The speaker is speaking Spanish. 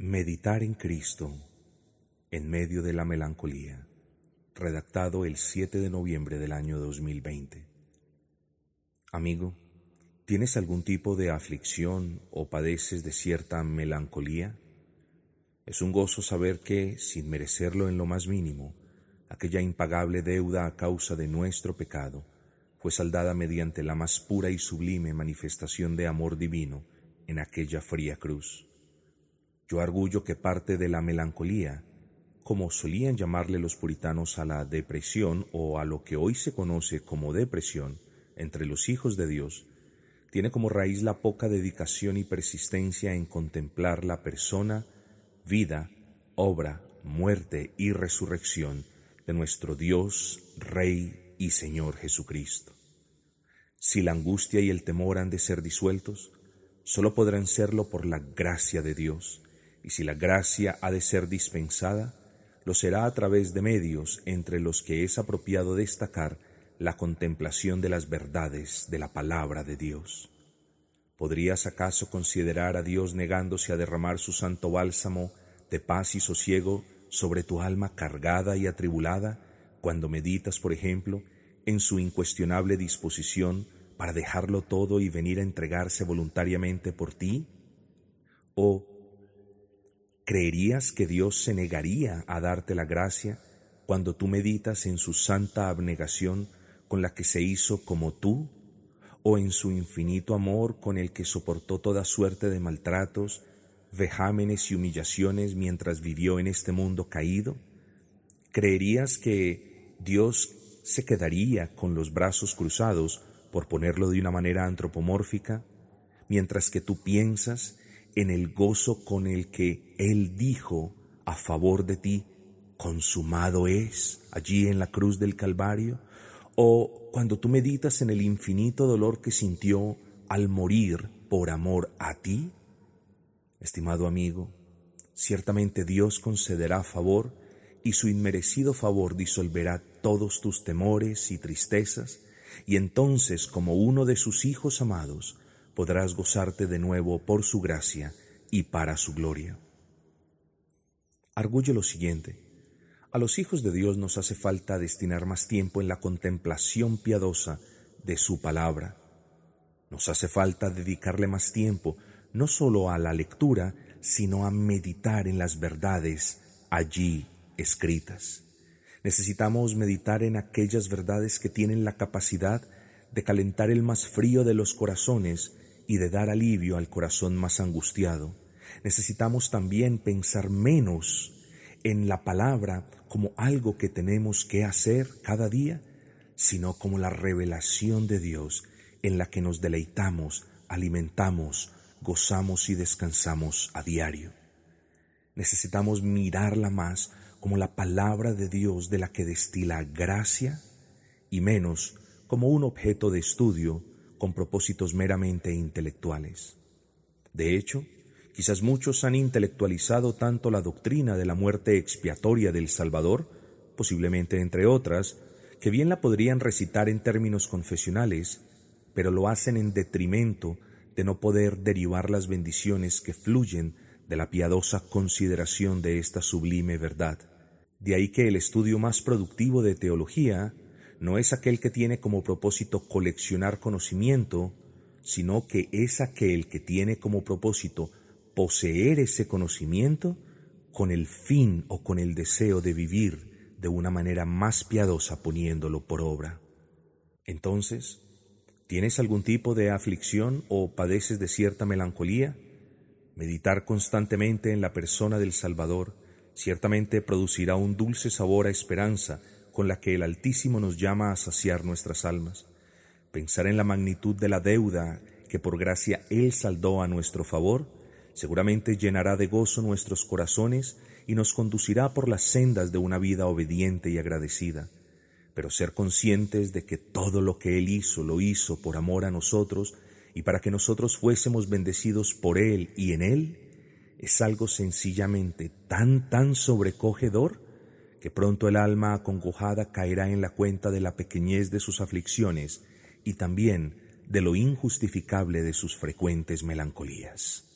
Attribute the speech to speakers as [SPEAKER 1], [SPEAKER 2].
[SPEAKER 1] Meditar en Cristo en medio de la melancolía, redactado el 7 de noviembre del año 2020. Amigo, ¿tienes algún tipo de aflicción o padeces de cierta melancolía? Es un gozo saber que, sin merecerlo en lo más mínimo, aquella impagable deuda a causa de nuestro pecado fue saldada mediante la más pura y sublime manifestación de amor divino en aquella fría cruz. Yo arguyo que parte de la melancolía, como solían llamarle los puritanos a la depresión o a lo que hoy se conoce como depresión entre los hijos de Dios, tiene como raíz la poca dedicación y persistencia en contemplar la persona, vida, obra, muerte y resurrección de nuestro Dios, Rey y Señor Jesucristo. Si la angustia y el temor han de ser disueltos, solo podrán serlo por la gracia de Dios, y si la gracia ha de ser dispensada, lo será a través de medios entre los que es apropiado destacar la contemplación de las verdades de la palabra de Dios. ¿Podrías acaso considerar a Dios negándose a derramar su santo bálsamo de paz y sosiego sobre tu alma cargada y atribulada cuando meditas, por ejemplo, en su incuestionable disposición para dejarlo todo y venir a entregarse voluntariamente por ti? ¿O creerías que Dios se negaría a darte la gracia cuando tú meditas en su santa abnegación con la que se hizo como tú? ¿O en su infinito amor con el que soportó toda suerte de maltratos vejámenes y humillaciones mientras vivió en este mundo caído? ¿Creerías que Dios se quedaría con los brazos cruzados, por ponerlo de una manera antropomórfica, mientras que tú piensas en el gozo con el que Él dijo a favor de ti, consumado es allí en la cruz del Calvario? ¿O cuando tú meditas en el infinito dolor que sintió al morir por amor a ti? Estimado amigo, ciertamente Dios concederá favor y su inmerecido favor disolverá todos tus temores y tristezas, y entonces como uno de sus hijos amados podrás gozarte de nuevo por su gracia y para su gloria. Arguye lo siguiente. A los hijos de Dios nos hace falta destinar más tiempo en la contemplación piadosa de su palabra. Nos hace falta dedicarle más tiempo no solo a la lectura, sino a meditar en las verdades allí escritas. Necesitamos meditar en aquellas verdades que tienen la capacidad de calentar el más frío de los corazones y de dar alivio al corazón más angustiado. Necesitamos también pensar menos en la palabra como algo que tenemos que hacer cada día, sino como la revelación de Dios en la que nos deleitamos, alimentamos, gozamos y descansamos a diario. Necesitamos mirarla más como la palabra de Dios de la que destila gracia y menos como un objeto de estudio con propósitos meramente intelectuales. De hecho, quizás muchos han intelectualizado tanto la doctrina de la muerte expiatoria del Salvador, posiblemente entre otras, que bien la podrían recitar en términos confesionales, pero lo hacen en detrimento de no poder derivar las bendiciones que fluyen de la piadosa consideración de esta sublime verdad. De ahí que el estudio más productivo de teología no es aquel que tiene como propósito coleccionar conocimiento, sino que es aquel que tiene como propósito poseer ese conocimiento con el fin o con el deseo de vivir de una manera más piadosa poniéndolo por obra. Entonces, ¿Tienes algún tipo de aflicción o padeces de cierta melancolía? Meditar constantemente en la persona del Salvador ciertamente producirá un dulce sabor a esperanza con la que el Altísimo nos llama a saciar nuestras almas. Pensar en la magnitud de la deuda que por gracia Él saldó a nuestro favor, seguramente llenará de gozo nuestros corazones y nos conducirá por las sendas de una vida obediente y agradecida pero ser conscientes de que todo lo que Él hizo lo hizo por amor a nosotros y para que nosotros fuésemos bendecidos por Él y en Él, es algo sencillamente tan, tan sobrecogedor que pronto el alma acongojada caerá en la cuenta de la pequeñez de sus aflicciones y también de lo injustificable de sus frecuentes melancolías.